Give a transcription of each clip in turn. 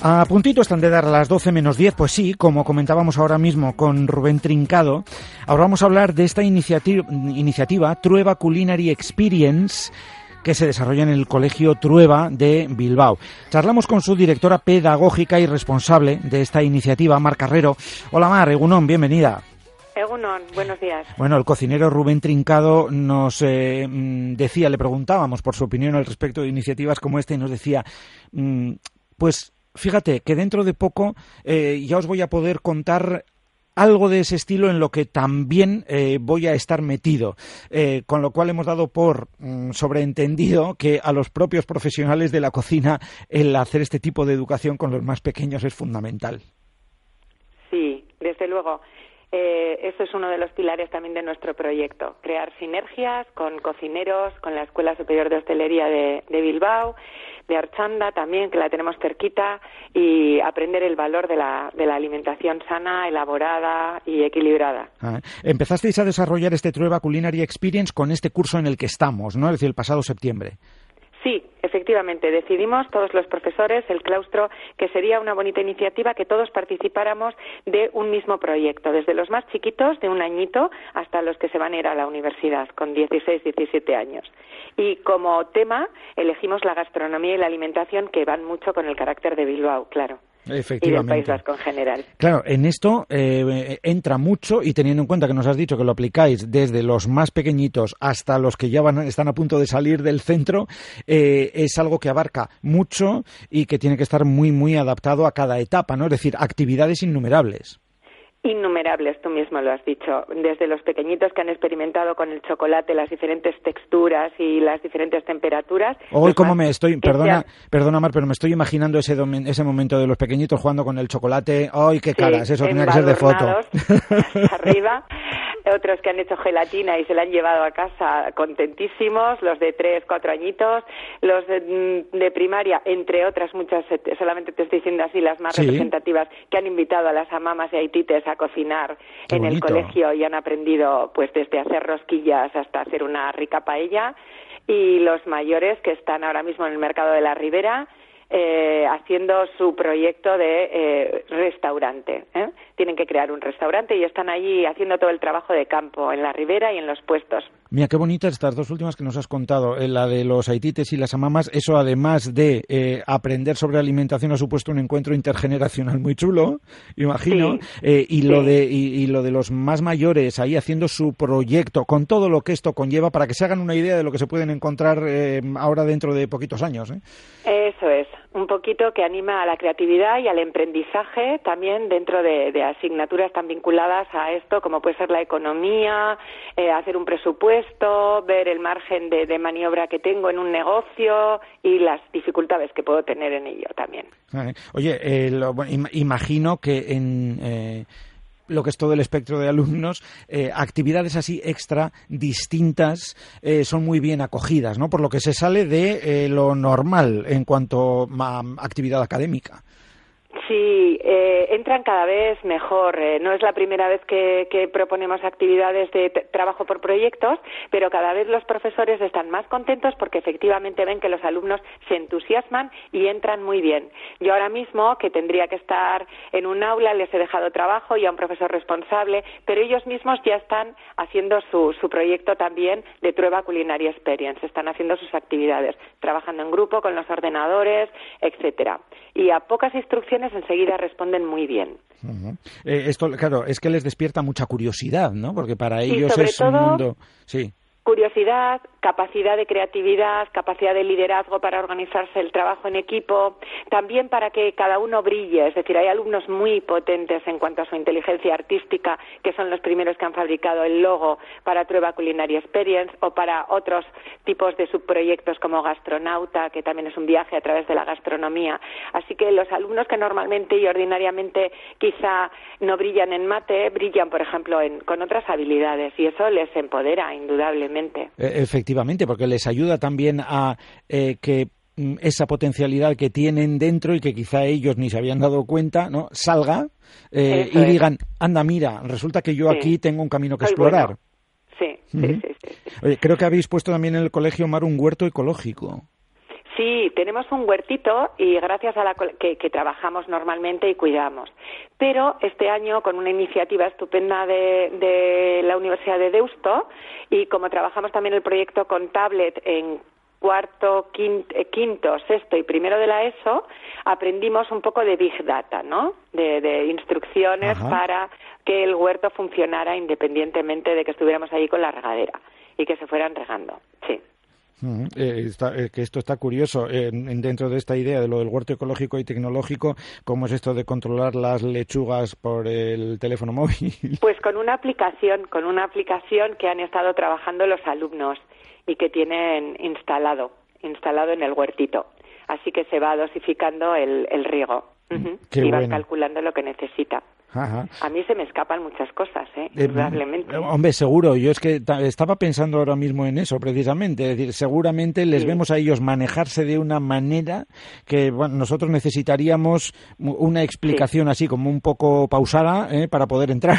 A puntito están de dar las 12 menos 10, pues sí, como comentábamos ahora mismo con Rubén Trincado, ahora vamos a hablar de esta iniciativa, iniciativa Trueba Culinary Experience que se desarrolla en el Colegio Trueba de Bilbao. Charlamos con su directora pedagógica y responsable de esta iniciativa, Mar Carrero. Hola Mar, Egunon, bienvenida. Egunon, buenos días. Bueno, el cocinero Rubén Trincado nos eh, mm, decía, le preguntábamos por su opinión al respecto de iniciativas como esta y nos decía, mm, pues fíjate que dentro de poco eh, ya os voy a poder contar algo de ese estilo en lo que también eh, voy a estar metido, eh, con lo cual hemos dado por mm, sobreentendido que a los propios profesionales de la cocina el hacer este tipo de educación con los más pequeños es fundamental. Sí, desde luego. Eh, eso es uno de los pilares también de nuestro proyecto, crear sinergias con cocineros, con la Escuela Superior de Hostelería de, Bilbao, de Archanda también, que la tenemos cerquita, y aprender el valor de la, alimentación sana, elaborada y equilibrada. Ah, empezasteis a desarrollar este Trueba Culinary Experience con este curso en el que estamos, ¿no? Es decir, el pasado septiembre. Sí, efectivamente. Decidimos todos los profesores, el claustro, que sería una bonita iniciativa que todos participáramos de un mismo proyecto, desde los más chiquitos, de un añito, hasta los que se van a ir a la universidad, con 16, 17 años. Y como tema elegimos la gastronomía y la alimentación, que van mucho con el carácter de Bilbao, claro. Y del País Vasco en general. Claro, en esto eh, entra mucho y teniendo en cuenta que nos has dicho que lo aplicáis desde los más pequeñitos hasta los que ya van, están a punto de salir del centro, eh, es algo que abarca mucho y que tiene que estar muy, muy adaptado a cada etapa, ¿no? Es decir, actividades innumerables. Innumerables, tú mismo lo has dicho, desde los pequeñitos que han experimentado con el chocolate las diferentes texturas y las diferentes temperaturas. Hoy como me estoy, perdona, perdona Mar, pero me estoy imaginando ese, ese momento de los pequeñitos jugando con el chocolate. ¡Ay, qué caras! Eso tenía que ser de foto. arriba otros que han hecho gelatina y se la han llevado a casa contentísimos, los de tres, cuatro añitos, los de, mm, primaria, entre otras muchas, eh, solamente te estoy diciendo así las más representativas, que han invitado a las amamas y haitites a cocinar en el colegio y han aprendido pues desde hacer rosquillas hasta hacer una rica paella. Y los mayores que están ahora mismo en el mercado de la Ribera eh, haciendo su proyecto de eh, restaurante. ¿eh? Tienen que crear un restaurante y están allí haciendo todo el trabajo de campo en la ribera y en los puestos. Mira, qué bonitas estas dos últimas que nos has contado, la de los haitites y las amamas. Eso, además de aprender sobre alimentación, ha supuesto un encuentro intergeneracional muy chulo, imagino. y, lo de, y, lo de los más mayores ahí haciendo su proyecto, con todo lo que esto conlleva, para que se hagan una idea de lo que se pueden encontrar ahora dentro de poquitos años. Eso es un poquito que anima a la creatividad y al emprendizaje también dentro de, asignaturas tan vinculadas a esto como puede ser la economía, eh, hacer un presupuesto, ver el margen de, maniobra que tengo en un negocio y las dificultades que puedo tener en ello también. Oye, eh, imagino que en eh, lo que es todo el espectro de alumnos, eh, actividades así extra, distintas, eh, son muy bien acogidas, ¿no? Por lo que se sale de eh, lo normal en cuanto a actividad académica. Sí, eh, entran cada vez mejor. Eh, no es la primera vez que, proponemos actividades de trabajo por proyectos, pero cada vez los profesores están más contentos porque efectivamente ven que los alumnos se entusiasman y entran muy bien. Yo ahora mismo, que tendría que estar en un aula, les he dejado trabajo y a un profesor responsable, pero ellos mismos ya están haciendo su, su proyecto también de prueba culinaria experience. Están haciendo sus actividades, trabajando en grupo con los ordenadores, etcétera. Y a pocas instrucciones enseguida responden muy bien. Eh, esto, claro, es que les despierta mucha curiosidad, ¿no? Porque para ellos es un mundo. Sí curiosidad, capacidad de creatividad, capacidad de liderazgo para organizarse el trabajo en equipo, también para que cada uno brille, es decir, hay alumnos muy potentes en cuanto a su inteligencia artística, que son los primeros que han fabricado el logo para Trueba Culinary Experience o para otros tipos de subproyectos como Gastronauta, que también es un viaje a través de la gastronomía. Así que los alumnos que normalmente y ordinariamente quizá no brillan en mate, brillan, por ejemplo, con otras habilidades y eso les empodera indudablemente. E, efectivamente, porque les ayuda también a eh, que mm, esa potencialidad que tienen dentro y que quizá ellos ni se habían dado cuenta, ¿no? salga eh, y digan, anda, mira, resulta que yo aquí tengo un camino que explorar. Sí, sí, sí, creo que habéis puesto también en el colegio Mar un huerto ecológico. Sí, tenemos un huertito y gracias a la que, trabajamos normalmente y cuidamos. Pero este año con una iniciativa estupenda de, la Universidad de Deusto y como trabajamos también el proyecto con tablet en cuarto, eh, quinto, sexto y primero de la ESO, aprendimos un poco de Big Data, ¿no? De, instrucciones para que el huerto funcionara independientemente de que estuviéramos ahí con la regadera y que se fueran regando. Sí. Eh, eh, que esto está curioso dentro de esta idea de lo del huerto ecológico y tecnológico, ¿cómo es esto de controlar las lechugas por el teléfono móvil? Pues con una aplicación, con una aplicación que han estado trabajando los alumnos y que tienen instalado, instalado en el huertito. Así que se va dosificando el, riego y va calculando lo que necesita. A mí se me escapan muchas cosas, ¿eh? eh Probablemente. hombre, seguro. Yo es que estaba pensando ahora mismo en eso, precisamente. Es decir, seguramente les vemos a ellos manejarse de una manera que bueno, nosotros necesitaríamos una explicación así como un poco pausada ¿eh? para poder entrar.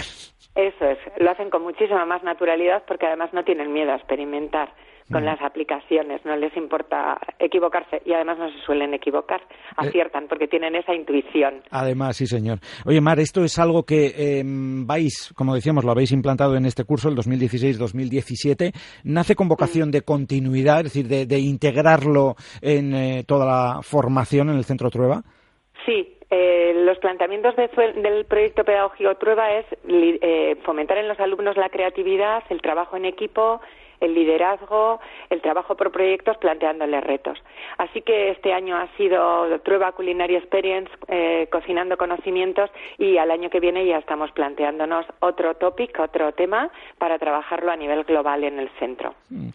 Eso es. Lo hacen con muchísima más naturalidad porque además no tienen miedo a experimentar con las aplicaciones, no les importa equivocarse y además no se suelen equivocar, eh, aciertan porque tienen esa intuición. Además, sí, señor. Oye, Mar, esto es algo que em, vais, como decíamos, lo habéis implantado en este curso, el 2016-2017. ¿Nace con vocación de continuidad, es decir, de, integrarlo en eh, toda la formación en el Centro Trueba? Sí, eh, los planteamientos del proyecto pedagógico Trueba es fomentar en los alumnos la creatividad, el trabajo en equipo, el liderazgo, el trabajo por proyectos, planteándoles retos. Así que este año ha sido Prueba Culinary Experience, eh, cocinando conocimientos, y al año que viene ya estamos planteándonos otro topic, otro tema, para trabajarlo a nivel global en el centro. Mm.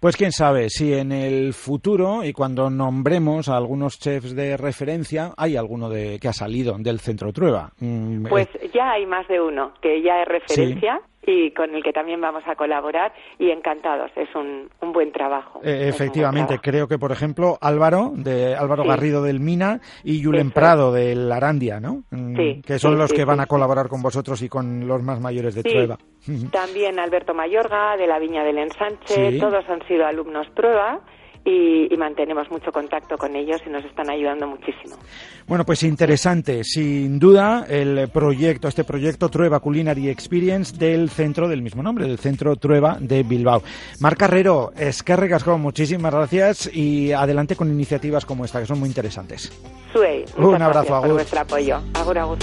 Pues quién sabe si en el futuro y cuando nombremos a algunos chefs de referencia, hay alguno de, que ha salido del centro Trueba. Mm, pues eh, ya hay más de uno que ya es referencia y con el que también vamos a colaborar y encantados, es un, un buen trabajo. Eh, efectivamente, creo que por ejemplo Álvaro, de Álvaro Garrido del Mina y Julen Prado del Arandia, ¿no? Mm, que son los que van a colaborar con vosotros y con los más mayores de Trueba. También Alberto Mayorga de la Viña del Ensanche, todos han sido alumnos Prueba y, mantenemos mucho contacto con ellos y nos están ayudando muchísimo. Bueno, pues interesante, sin duda, el proyecto, este proyecto Trueba Culinary Experience del centro del mismo nombre, del centro Trueba de Bilbao. Mar Carrero, es que recasco, muchísimas gracias y adelante con iniciativas como esta, que son muy interesantes. Suey, Un abrazo, por vuestro apoyo. Agur, agur.